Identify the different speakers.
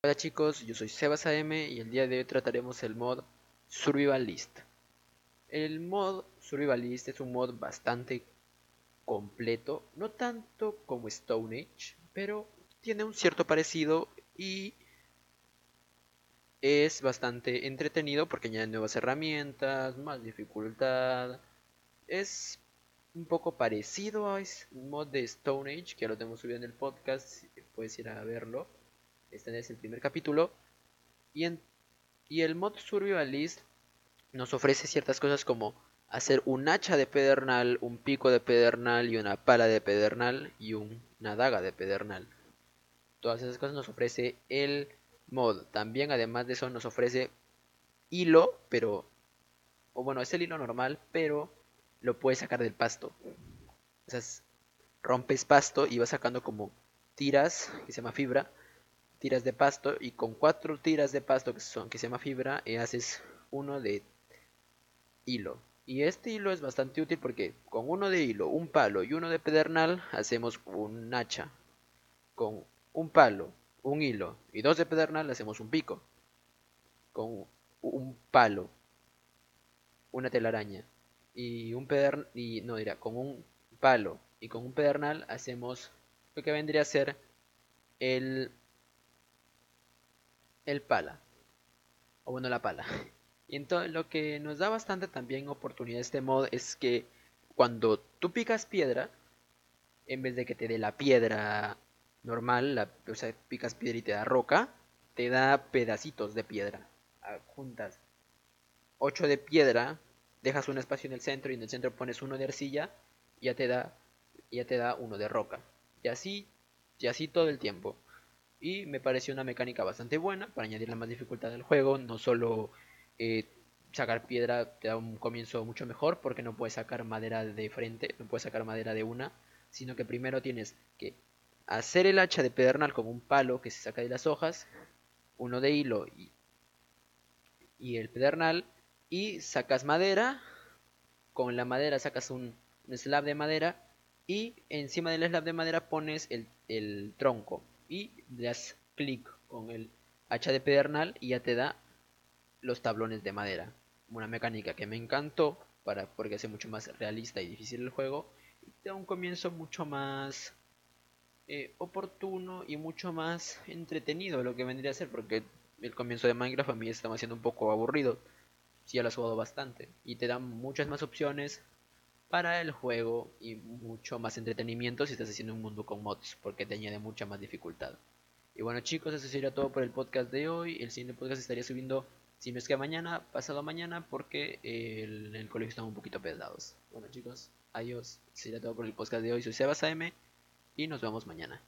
Speaker 1: Hola chicos, yo soy Sebas AM y el día de hoy trataremos el mod Survivalist. El mod Survivalist es un mod bastante completo, no tanto como Stone Age, pero tiene un cierto parecido y es bastante entretenido porque añade nuevas herramientas, más dificultad. Es un poco parecido a un mod de Stone Age, que ya lo tengo subido en el podcast, puedes ir a verlo. Este es el primer capítulo. Y, en, y el mod Survivalist nos ofrece ciertas cosas como hacer un hacha de pedernal, un pico de pedernal y una pala de pedernal y una daga de pedernal. Todas esas cosas nos ofrece el mod. También además de eso nos ofrece hilo, pero... O bueno, es el hilo normal, pero lo puedes sacar del pasto. O sea, rompes pasto y vas sacando como tiras, que se llama fibra, tiras de pasto, y con cuatro tiras de pasto que, son, que se llama fibra, y eh, haces uno de hilo. Y este hilo es bastante útil porque con uno de hilo, un palo y uno de pedernal hacemos un hacha. Con un palo, un hilo y dos de pedernal hacemos un pico. Con un palo, una telaraña y un pedernal, y no dirá, con un palo y con un pedernal hacemos lo que vendría a ser el el pala o bueno la pala. Y entonces lo que nos da bastante también oportunidad este mod es que cuando tú picas piedra en vez de que te dé la piedra normal la, o sea picas piedra y te da roca te da pedacitos de piedra. Juntas 8 de piedra dejas un espacio en el centro y en el centro pones uno de arcilla y ya te da ya te da uno de roca. Y así y así todo el tiempo y me pareció una mecánica bastante buena para añadirle más dificultad al juego no solo eh, sacar piedra te da un comienzo mucho mejor porque no puedes sacar madera de frente no puedes sacar madera de una sino que primero tienes que hacer el hacha de pedernal con un palo que se saca de las hojas uno de hilo y el pedernal y sacas madera, con la madera sacas un, slab de madera y encima del slab de madera pones el, tronco y das clic con el hacha de pedernal y ya te da los tablones de madera. Una mecánica que me encantó para, porque hace mucho más realista y difícil el juego y te da un comienzo mucho más eh, oportuno y mucho más entretenido lo que vendría a ser porque el comienzo de Minecraft a mí estaba siendo un poco aburrido si ya lo has jugado bastante. Y te dan muchas más opciones para el juego y mucho más entretenimiento si estás haciendo un mundo con mods, porque te añade mucha más dificultad. Y bueno chicos, eso sería todo por el podcast de hoy. El siguiente podcast estaría subiendo, si no es que mañana, pasado mañana, porque el, el colegio están un poquito pesados. Bueno chicos, adiós. Sería todo por el podcast de hoy. Soy Sebas AM y nos vemos mañana.